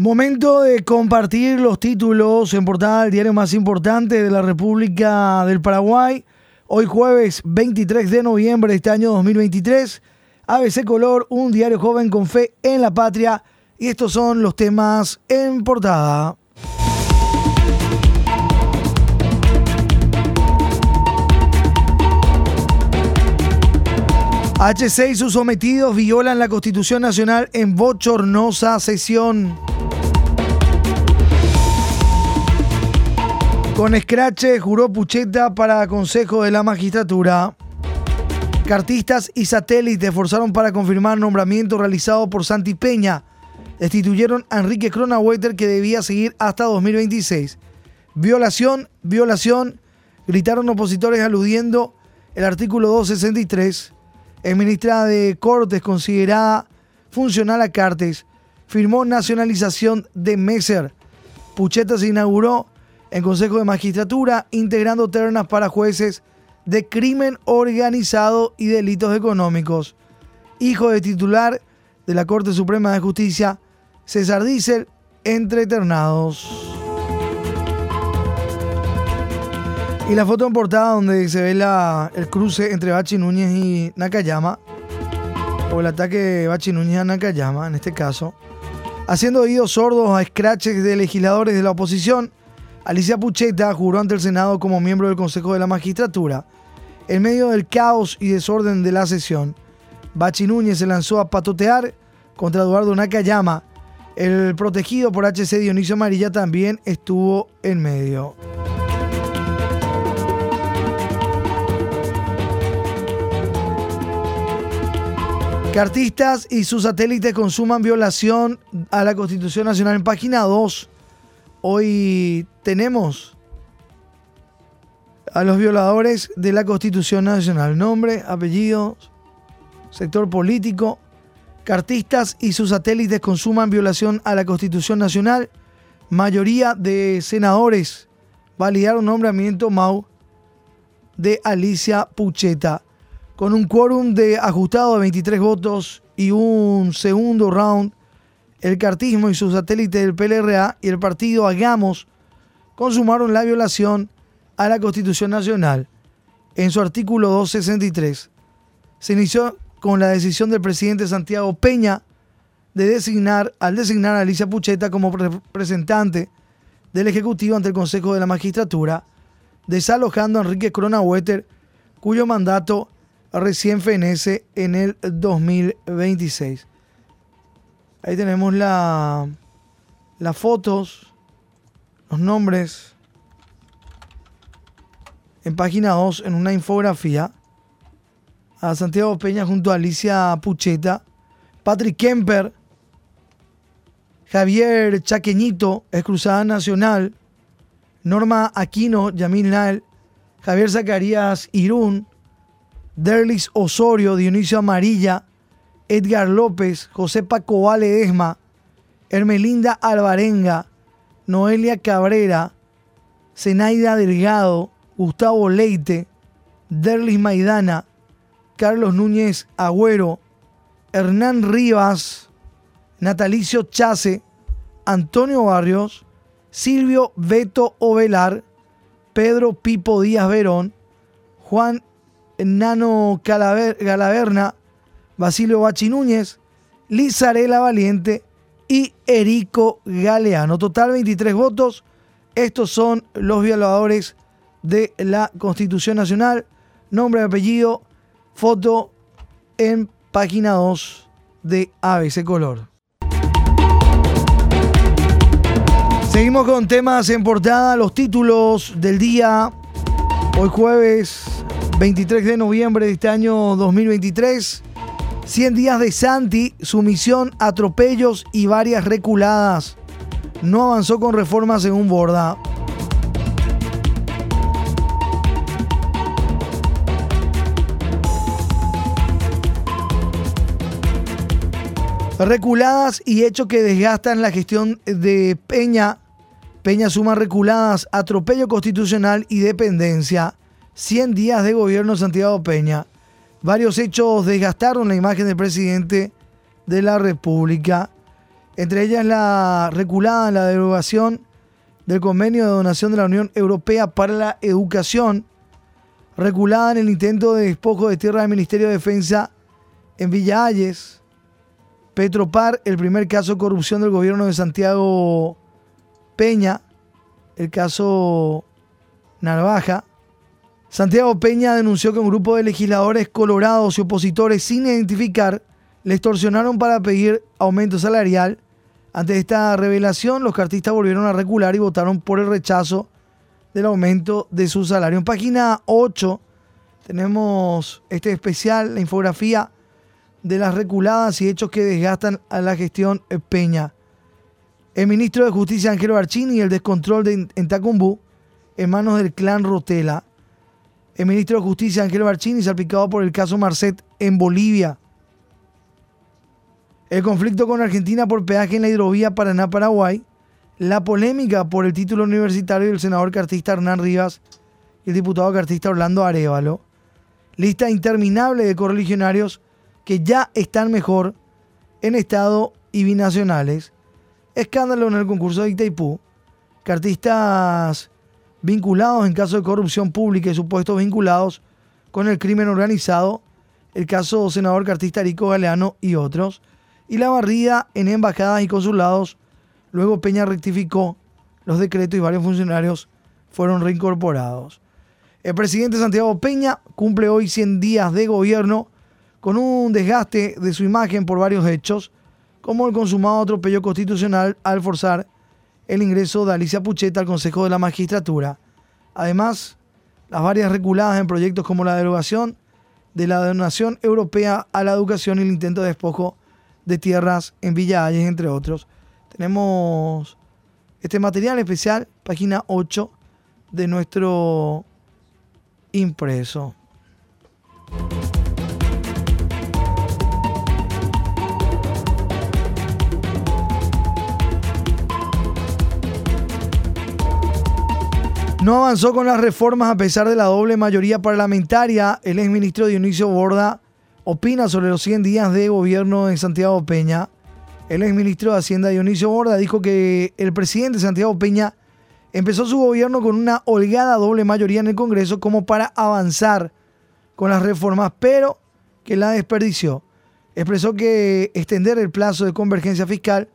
Momento de compartir los títulos en portada del diario más importante de la República del Paraguay. Hoy jueves 23 de noviembre de este año 2023. ABC Color, un diario joven con fe en la patria. Y estos son los temas en portada. H6 y sus sometidos violan la Constitución Nacional en bochornosa sesión. Con escrache juró Pucheta para Consejo de la Magistratura. Cartistas y satélites forzaron para confirmar nombramiento realizado por Santi Peña. Destituyeron a Enrique Cronawetter que debía seguir hasta 2026. Violación, violación, gritaron opositores aludiendo el artículo 263. El ministra de Cortes, considerada funcional a Cartes, firmó nacionalización de Messer. Pucheta se inauguró en Consejo de Magistratura, integrando ternas para jueces de crimen organizado y delitos económicos. Hijo de titular de la Corte Suprema de Justicia, César Diesel, entre ternados. Y la foto en portada donde se ve el cruce entre Bachi Núñez y Nakayama, o el ataque de Bachi Núñez a Nakayama en este caso, haciendo oídos sordos a escraches de legisladores de la oposición Alicia Pucheta juró ante el Senado como miembro del Consejo de la Magistratura. En medio del caos y desorden de la sesión, Bachi Núñez se lanzó a patotear contra Eduardo Nakayama. El protegido por HC Dionisio Amarilla también estuvo en medio. Cartistas y sus satélites consuman violación a la Constitución Nacional en página 2. Hoy tenemos a los violadores de la Constitución Nacional. Nombre, apellidos, sector político. Cartistas y sus satélites consuman violación a la Constitución Nacional. Mayoría de senadores validaron nombramiento MAU de Alicia Pucheta. Con un quórum de ajustado de 23 votos y un segundo round el cartismo y sus satélites del PLRA y el partido Hagamos consumaron la violación a la Constitución Nacional en su artículo 263. Se inició con la decisión del presidente Santiago Peña de designar, al designar a Alicia Pucheta como representante del Ejecutivo ante el Consejo de la Magistratura, desalojando a Enrique Wetter, cuyo mandato recién fenece en el 2026. Ahí tenemos la, las fotos, los nombres. En página 2, en una infografía, a Santiago Peña junto a Alicia Pucheta, Patrick Kemper, Javier Chaqueñito, ex Cruzada Nacional, Norma Aquino, Yamil Nael, Javier Zacarías Irún, Derlis Osorio, Dionisio Amarilla, Edgar López, José Paco Vale Esma, Hermelinda Alvarenga, Noelia Cabrera, Zenaida Delgado, Gustavo Leite, Derlis Maidana, Carlos Núñez Agüero, Hernán Rivas, Natalicio Chase, Antonio Barrios, Silvio Beto Ovelar, Pedro Pipo Díaz Verón, Juan Nano Galaverna, Basilio Bachi Núñez, Lizarela Valiente y Erico Galeano. Total 23 votos. Estos son los violadores de la Constitución Nacional. Nombre apellido, foto en página 2 de ABC Color. Seguimos con temas en portada, los títulos del día. Hoy jueves 23 de noviembre de este año 2023. 100 días de Santi, sumisión, atropellos y varias reculadas. No avanzó con reformas según Borda. Reculadas y hechos que desgastan la gestión de Peña. Peña suma reculadas, atropello constitucional y dependencia. 100 días de gobierno Santiago Peña. Varios hechos desgastaron la imagen del presidente de la República. Entre ellas la reculada en la derogación del convenio de donación de la Unión Europea para la Educación, reculada en el intento de despojo de tierra del Ministerio de Defensa en Villa Ayes, Petropar, el primer caso de corrupción del gobierno de Santiago Peña, el caso Narvaja. Santiago Peña denunció que un grupo de legisladores colorados y opositores sin identificar le extorsionaron para pedir aumento salarial. Ante esta revelación, los cartistas volvieron a recular y votaron por el rechazo del aumento de su salario. En página 8 tenemos este especial, la infografía de las reculadas y hechos que desgastan a la gestión Peña. El ministro de Justicia Ángelo Archini y el descontrol de, en Tacumbú en manos del clan Rotela. El ministro de Justicia Ángelo Barchini salpicado por el caso Marcet en Bolivia. El conflicto con Argentina por peaje en la hidrovía Paraná-Paraguay. La polémica por el título universitario del senador cartista Hernán Rivas y el diputado cartista Orlando Arevalo. Lista interminable de correligionarios que ya están mejor en Estado y binacionales. Escándalo en el concurso de Itaipú. Cartistas vinculados en caso de corrupción pública y supuestos vinculados con el crimen organizado. El caso senador cartista Rico Galeano y otros. Y la barrida en embajadas y consulados. Luego Peña rectificó los decretos y varios funcionarios fueron reincorporados. El presidente Santiago Peña cumple hoy 100 días de gobierno con un desgaste de su imagen por varios hechos, como el consumado atropello constitucional al forzar el ingreso de Alicia Pucheta al Consejo de la Magistratura. Además, las varias reculadas en proyectos como la derogación de la donación europea a la educación y el intento de despojo de tierras en Villa entre otros. Tenemos este material especial, página 8 de nuestro impreso. No avanzó con las reformas a pesar de la doble mayoría parlamentaria. El exministro Dionisio Borda opina sobre los 100 días de gobierno de Santiago Peña. El exministro de Hacienda Dionisio Borda dijo que el presidente Santiago Peña empezó su gobierno con una holgada doble mayoría en el Congreso como para avanzar con las reformas, pero que la desperdició. Expresó que extender el plazo de convergencia fiscal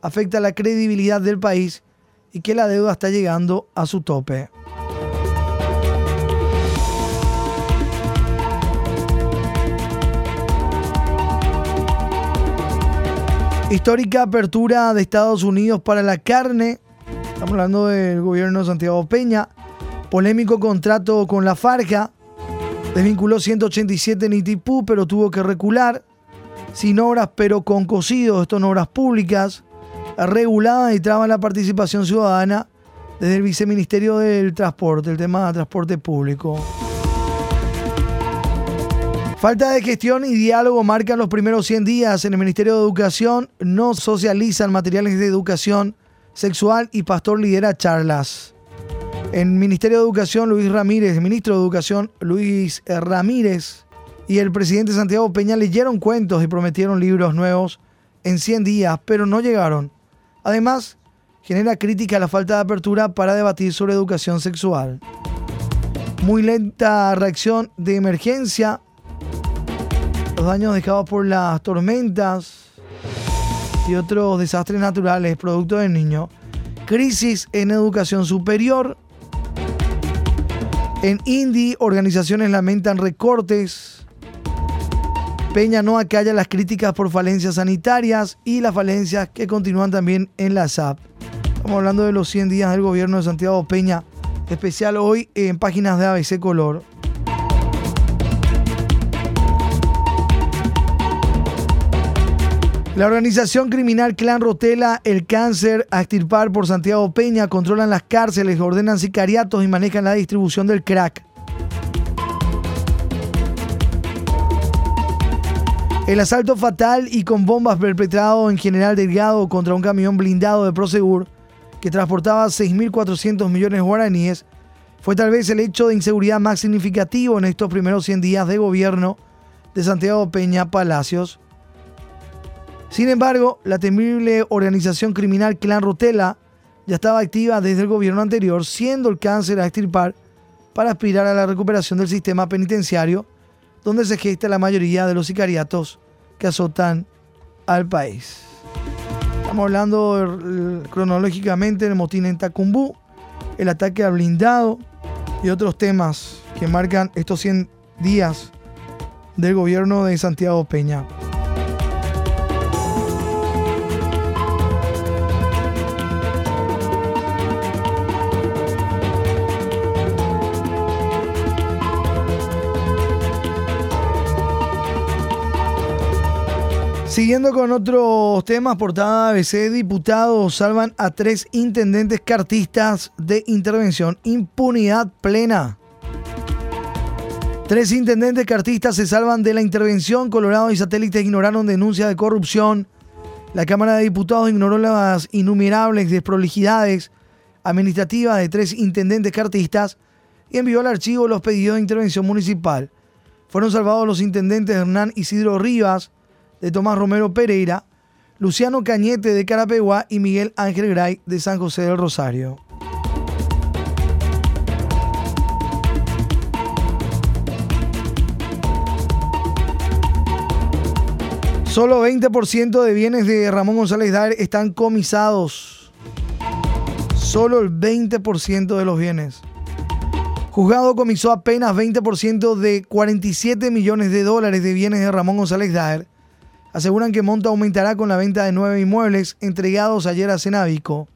afecta la credibilidad del país y que la deuda está llegando a su tope. Histórica apertura de Estados Unidos para la carne. Estamos hablando del gobierno de Santiago Peña. Polémico contrato con la Farja. Desvinculó 187 en Itipú, pero tuvo que recular. Sin obras, pero con cocidos. Esto en obras públicas regulada y traba la participación ciudadana desde el Viceministerio del Transporte, el tema de transporte público. Falta de gestión y diálogo marcan los primeros 100 días en el Ministerio de Educación. No socializan materiales de educación sexual y Pastor lidera charlas. En Ministerio de Educación, Luis Ramírez, el ministro de Educación, Luis Ramírez, y el presidente Santiago Peña leyeron cuentos y prometieron libros nuevos en 100 días, pero no llegaron. Además, genera crítica la falta de apertura para debatir sobre educación sexual. Muy lenta reacción de emergencia. Los daños dejados por las tormentas y otros desastres naturales producto del niño. Crisis en educación superior. En Indy, organizaciones lamentan recortes Peña no acalla las críticas por falencias sanitarias y las falencias que continúan también en la SAP. Estamos hablando de los 100 días del gobierno de Santiago Peña, especial hoy en páginas de ABC Color. La organización criminal Clan Rotela, el cáncer a extirpar por Santiago Peña, controlan las cárceles, ordenan sicariatos y manejan la distribución del crack. El asalto fatal y con bombas perpetrado en General Delgado contra un camión blindado de Prosegur que transportaba 6.400 millones de guaraníes fue tal vez el hecho de inseguridad más significativo en estos primeros 100 días de gobierno de Santiago Peña Palacios. Sin embargo, la temible organización criminal Clan Rotela ya estaba activa desde el gobierno anterior, siendo el cáncer a extirpar para aspirar a la recuperación del sistema penitenciario, donde se gesta la mayoría de los sicariatos que azotan al país. Estamos hablando cronológicamente del motín en Tacumbú, el ataque al blindado y otros temas que marcan estos 100 días del gobierno de Santiago Peña. Siguiendo con otros temas, portada ABC, diputados salvan a tres intendentes cartistas de intervención. Impunidad plena. Tres intendentes cartistas se salvan de la intervención. Colorado y satélites ignoraron denuncias de corrupción. La Cámara de Diputados ignoró las innumerables desprolijidades administrativas de tres intendentes cartistas y envió al archivo los pedidos de intervención municipal. Fueron salvados los intendentes Hernán Isidro Rivas, de Tomás Romero Pereira, Luciano Cañete de Carapeguá y Miguel Ángel Gray de San José del Rosario. Solo 20% de bienes de Ramón González Daer están comisados. Solo el 20% de los bienes. Juzgado comisó apenas 20% de 47 millones de dólares de bienes de Ramón González Daer aseguran que monto aumentará con la venta de nueve inmuebles entregados ayer a Cenavico.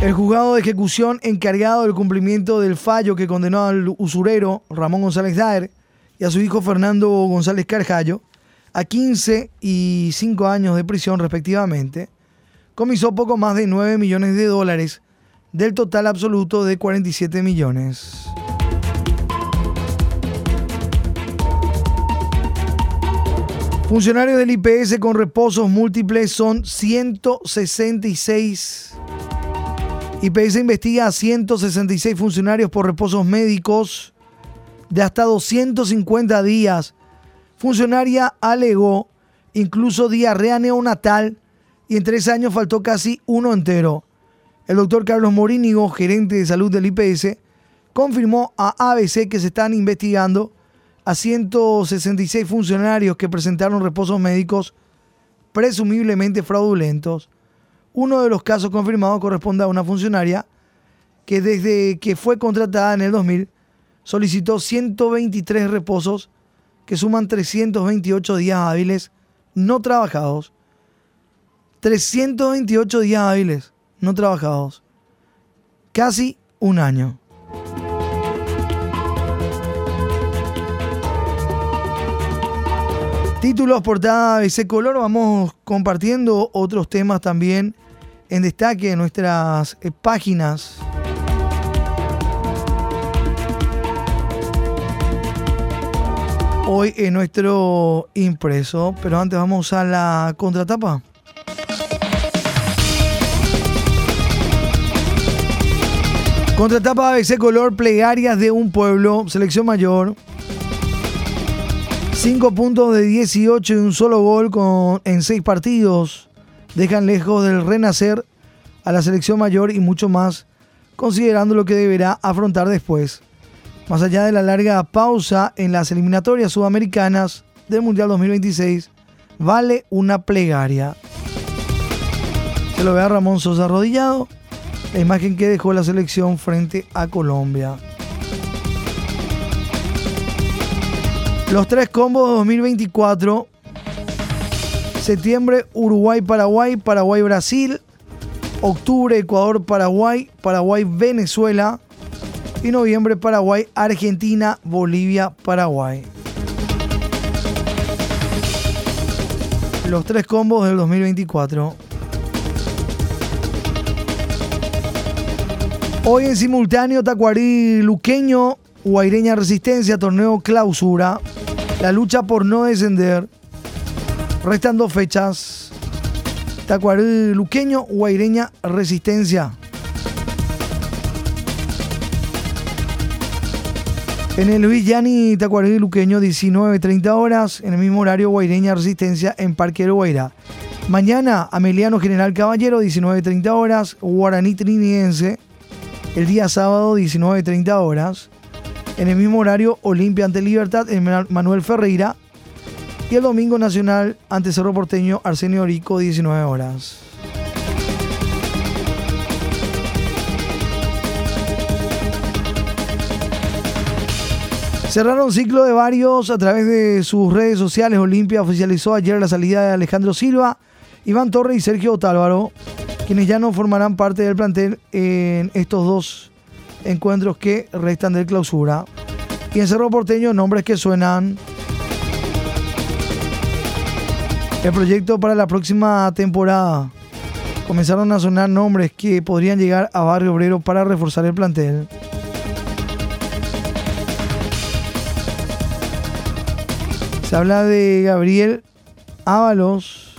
El juzgado de ejecución encargado del cumplimiento del fallo que condenó al usurero Ramón González Daer y a su hijo Fernando González Carjallo a 15 y 5 años de prisión respectivamente, comisó poco más de 9 millones de dólares del total absoluto de 47 millones. Funcionarios del IPS con reposos múltiples son 166. IPS investiga a 166 funcionarios por reposos médicos de hasta 250 días. Funcionaria alegó incluso diarrea neonatal y en tres años faltó casi uno entero. El doctor Carlos Morínigo, gerente de salud del IPS, confirmó a ABC que se están investigando a 166 funcionarios que presentaron reposos médicos presumiblemente fraudulentos. Uno de los casos confirmados corresponde a una funcionaria que desde que fue contratada en el 2000 solicitó 123 reposos que suman 328 días hábiles no trabajados. 328 días hábiles no trabajados. Casi un año. Títulos, portada de ese color, vamos compartiendo otros temas también en destaque en nuestras eh, páginas. Hoy en nuestro impreso, pero antes vamos a la contratapa. Contratapa ese color, plegarias de un pueblo, selección mayor. 5 puntos de 18 y un solo gol con, en 6 partidos dejan lejos del renacer a la selección mayor y mucho más, considerando lo que deberá afrontar después. Más allá de la larga pausa en las eliminatorias sudamericanas del Mundial 2026, vale una plegaria. Se lo ve a Ramón Sosa arrodillado, la imagen que dejó la selección frente a Colombia. Los tres combos 2024. Septiembre, Uruguay, Paraguay, Paraguay, Brasil. Octubre, Ecuador, Paraguay, Paraguay, Venezuela. Y noviembre, Paraguay, Argentina, Bolivia, Paraguay. Los tres combos del 2024. Hoy en simultáneo, Tacuarí Luqueño, Guaireña Resistencia, torneo clausura la lucha por no descender. Restan dos fechas. Tacuarí Luqueño, Guaireña, Resistencia. En el Luis Yani Tacuarí Luqueño, 19.30 horas. En el mismo horario, Guaireña Resistencia en Parque Guairá. Mañana, Ameliano General Caballero, 19.30 horas. Guaraní Triniense, el día sábado, 19.30 horas. En el mismo horario, Olimpia ante Libertad, en Manuel Ferreira. Y el domingo nacional ante Cerro Porteño, Arsenio Orico, 19 horas. Cerraron ciclo de varios a través de sus redes sociales. Olimpia oficializó ayer la salida de Alejandro Silva, Iván Torres y Sergio Otálvaro, quienes ya no formarán parte del plantel en estos dos encuentros que restan de clausura. Y en Cerro Porteño, nombres que suenan. El proyecto para la próxima temporada. Comenzaron a sonar nombres que podrían llegar a Barrio Obrero para reforzar el plantel. Se habla de Gabriel Ábalos,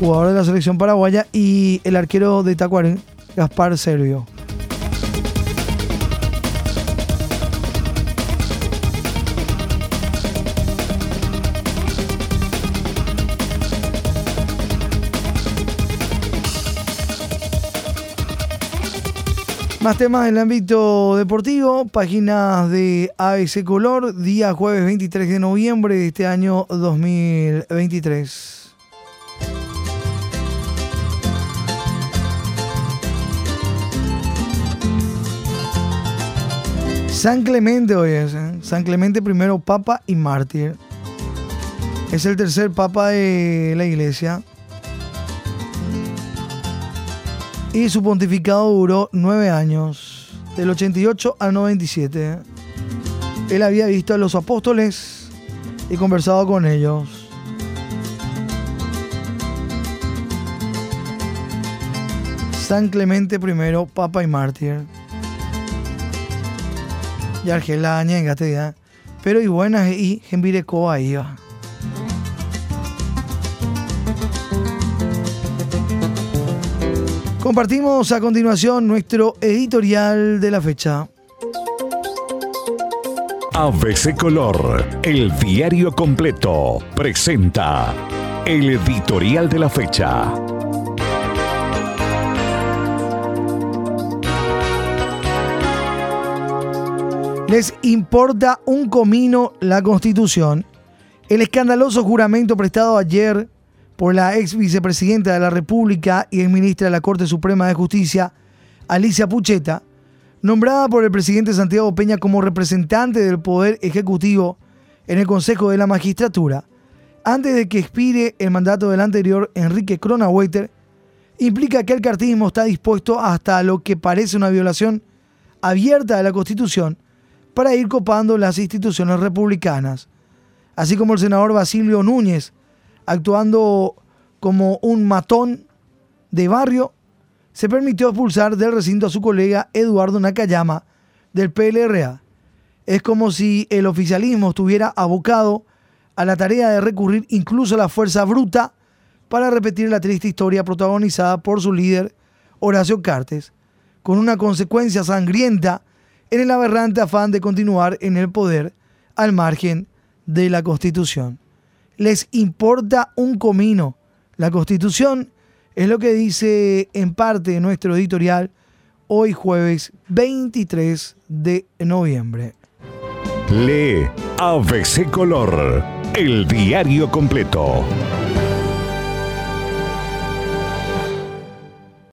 jugador de la selección paraguaya, y el arquero de Tacuarín, Gaspar Servio. Más temas en el ámbito deportivo, páginas de ABC Color, día jueves 23 de noviembre de este año 2023. San Clemente hoy es. San Clemente primero papa y mártir. Es el tercer papa de la iglesia. Y su pontificado duró nueve años, del 88 al 97. Él había visto a los apóstoles y conversado con ellos. San Clemente I, Papa y Mártir. Y Argela ya. Pero y buenas y Genvireco ahí va. Compartimos a continuación nuestro editorial de la fecha. ABC Color, el diario completo, presenta el editorial de la fecha. Les importa un comino la constitución. El escandaloso juramento prestado ayer por la ex vicepresidenta de la República y ex ministra de la Corte Suprema de Justicia, Alicia Pucheta, nombrada por el presidente Santiago Peña como representante del Poder Ejecutivo en el Consejo de la Magistratura, antes de que expire el mandato del anterior Enrique Kronaweiter, implica que el cartismo está dispuesto hasta lo que parece una violación abierta de la Constitución para ir copando las instituciones republicanas, así como el senador Basilio Núñez, actuando como un matón de barrio, se permitió expulsar del recinto a su colega Eduardo Nakayama del PLRA. Es como si el oficialismo estuviera abocado a la tarea de recurrir incluso a la fuerza bruta para repetir la triste historia protagonizada por su líder Horacio Cartes, con una consecuencia sangrienta en el aberrante afán de continuar en el poder al margen de la Constitución les importa un comino. La constitución es lo que dice en parte nuestro editorial hoy jueves 23 de noviembre. Lee ABC Color, el diario completo.